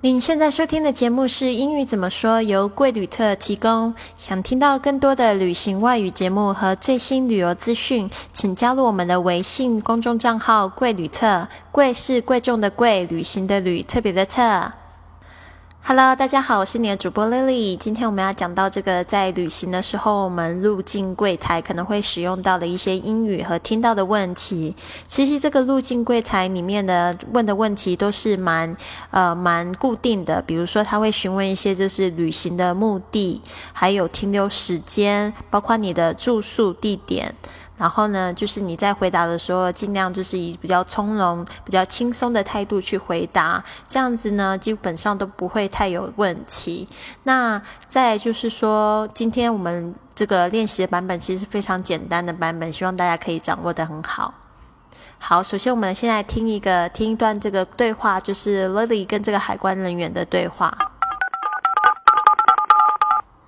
您现在收听的节目是《英语怎么说》，由贵旅特提供。想听到更多的旅行外语节目和最新旅游资讯，请加入我们的微信公众账号“贵旅特”。贵是贵重的贵，旅行的旅，特别的特。Hello，大家好，我是你的主播 Lily。今天我们要讲到这个在旅行的时候，我们入境柜台可能会使用到的一些英语和听到的问题。其实这个入境柜台里面的问的问题都是蛮呃蛮固定的，比如说他会询问一些就是旅行的目的，还有停留时间，包括你的住宿地点。然后呢，就是你在回答的时候，尽量就是以比较从容、比较轻松的态度去回答，这样子呢，基本上都不会太有问题。那再就是说，今天我们这个练习的版本其实是非常简单的版本，希望大家可以掌握的很好。好，首先我们现在听一个听一段这个对话，就是 Lily 跟这个海关人员的对话。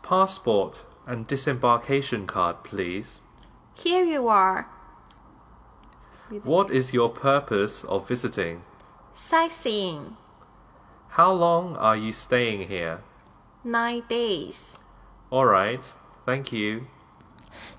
Passport and disembarkation card, please. Here you are. What is your purpose of visiting? Sightseeing. How long are you staying here? Nine days. All right, thank you.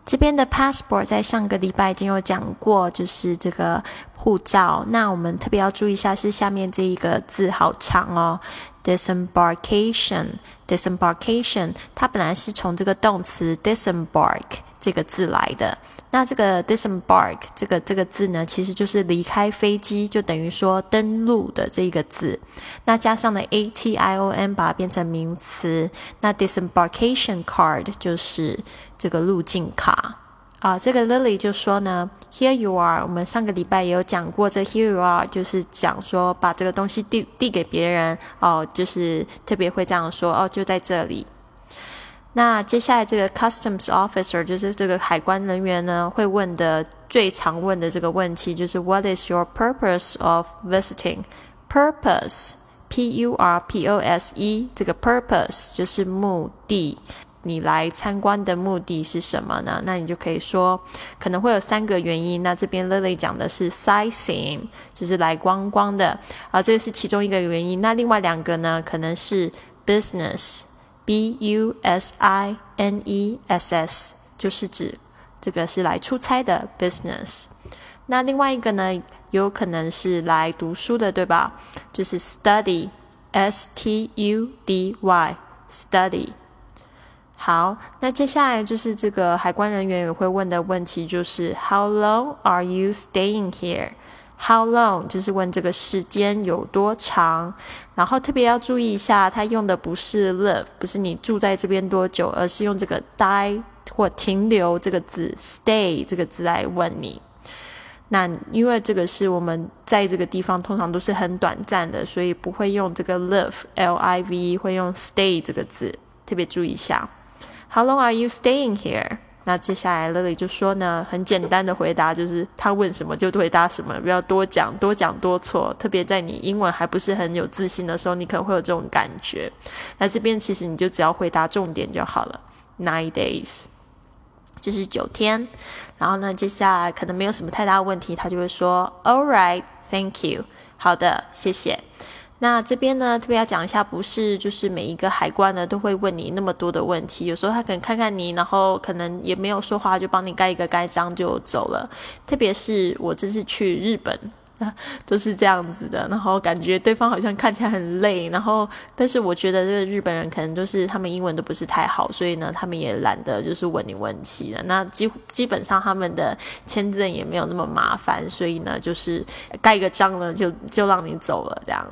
这边的 passport 在上个礼拜已经有讲过，就是这个护照。那我们特别要注意一下，是下面这一个字好长哦，disembarkation，disembarkation，它本来是从这个动词 disembark 这个字来的。那这个 disembark 这个这个字呢，其实就是离开飞机，就等于说登陆的这个字。那加上了 a t i o n，把它变成名词。那 disembarkation card 就是这个入境卡啊。这个 Lily 就说呢，Here you are。我们上个礼拜也有讲过，这 Here you are 就是讲说把这个东西递递给别人哦，就是特别会这样说哦，就在这里。那接下来这个 customs officer 就是这个海关人员呢，会问的最常问的这个问题就是 What is your purpose of visiting? Purpose, P-U-R-P-O-S-E，这个 purpose 就是目的。你来参观的目的是什么呢？那你就可以说可能会有三个原因。那这边 Lily 讲的是 sightseeing，就是来观光的啊，这个是其中一个原因。那另外两个呢，可能是 business。B U S I N E S S 就是指这个是来出差的 business。那另外一个呢，有可能是来读书的，对吧？就是 study，S T U D Y，study。好，那接下来就是这个海关人员也会问的问题，就是 How long are you staying here？How long 就是问这个时间有多长，然后特别要注意一下，它用的不是 live，不是你住在这边多久，而是用这个 die 或停留这个字，stay 这个字来问你。那因为这个是我们在这个地方通常都是很短暂的，所以不会用这个 live L I V，会用 stay 这个字，特别注意一下。How long are you staying here？那接下来 Lily 就说呢，很简单的回答就是他问什么就回答什么，不要多讲多讲多错。特别在你英文还不是很有自信的时候，你可能会有这种感觉。那这边其实你就只要回答重点就好了，nine days，就是九天。然后呢，接下来可能没有什么太大问题，他就会说，All right，thank you，好的，谢谢。那这边呢，特别要讲一下，不是就是每一个海关呢都会问你那么多的问题，有时候他可能看看你，然后可能也没有说话，就帮你盖一个盖章就走了。特别是我这次去日本，都是这样子的，然后感觉对方好像看起来很累，然后但是我觉得这个日本人可能就是他们英文都不是太好，所以呢，他们也懒得就是问你问题了。那基基本上他们的签证也没有那么麻烦，所以呢，就是盖个章呢，就就让你走了这样。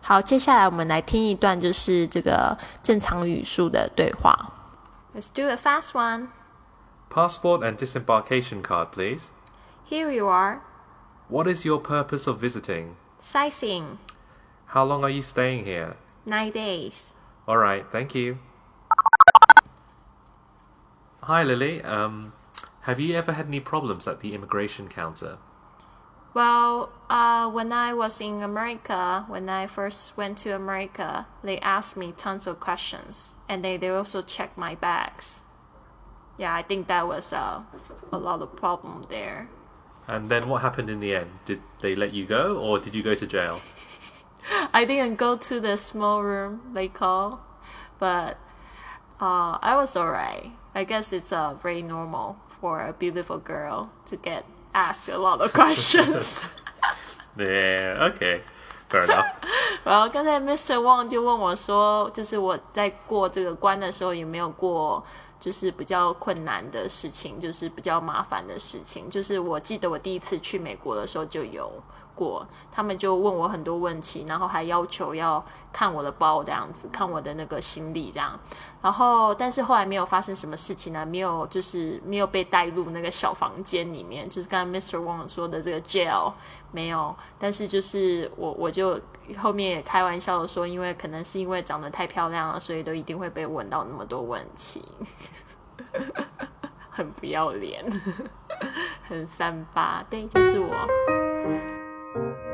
好，接下来我们来听一段就是这个正常语速的对话。Let's do a fast one. Passport and disembarkation card, please. Here you are. What is your purpose of visiting? Sightseeing. How long are you staying here? Nine days. All right, thank you. Hi, Lily. Um, have you ever had any problems at the immigration counter? Well, uh, when I was in America, when I first went to America, they asked me tons of questions, and they, they also checked my bags. Yeah, I think that was uh, a lot of problem there. And then what happened in the end? Did they let you go, or did you go to jail? I didn't go to the small room they call, but uh, I was alright. I guess it's uh, very normal for a beautiful girl to get asked a lot of questions. Yeah, okay. Fair enough. 然后刚才 Mr. Wang 就问我说，就是我在过这个关的时候有没有过就是比较困难的事情，就是比较麻烦的事情。就是我记得我第一次去美国的时候就有过，他们就问我很多问题，然后还要求要看我的包这样子，看我的那个行李这样。然后，但是后来没有发生什么事情呢？没有，就是没有被带入那个小房间里面，就是刚刚 Mr. Wang 说的这个 jail 没有。但是就是我，我就后面也开玩笑的说，因为可能是因为长得太漂亮了，所以都一定会被问到那么多问题，很不要脸，很三八，对，就是我。Thank you.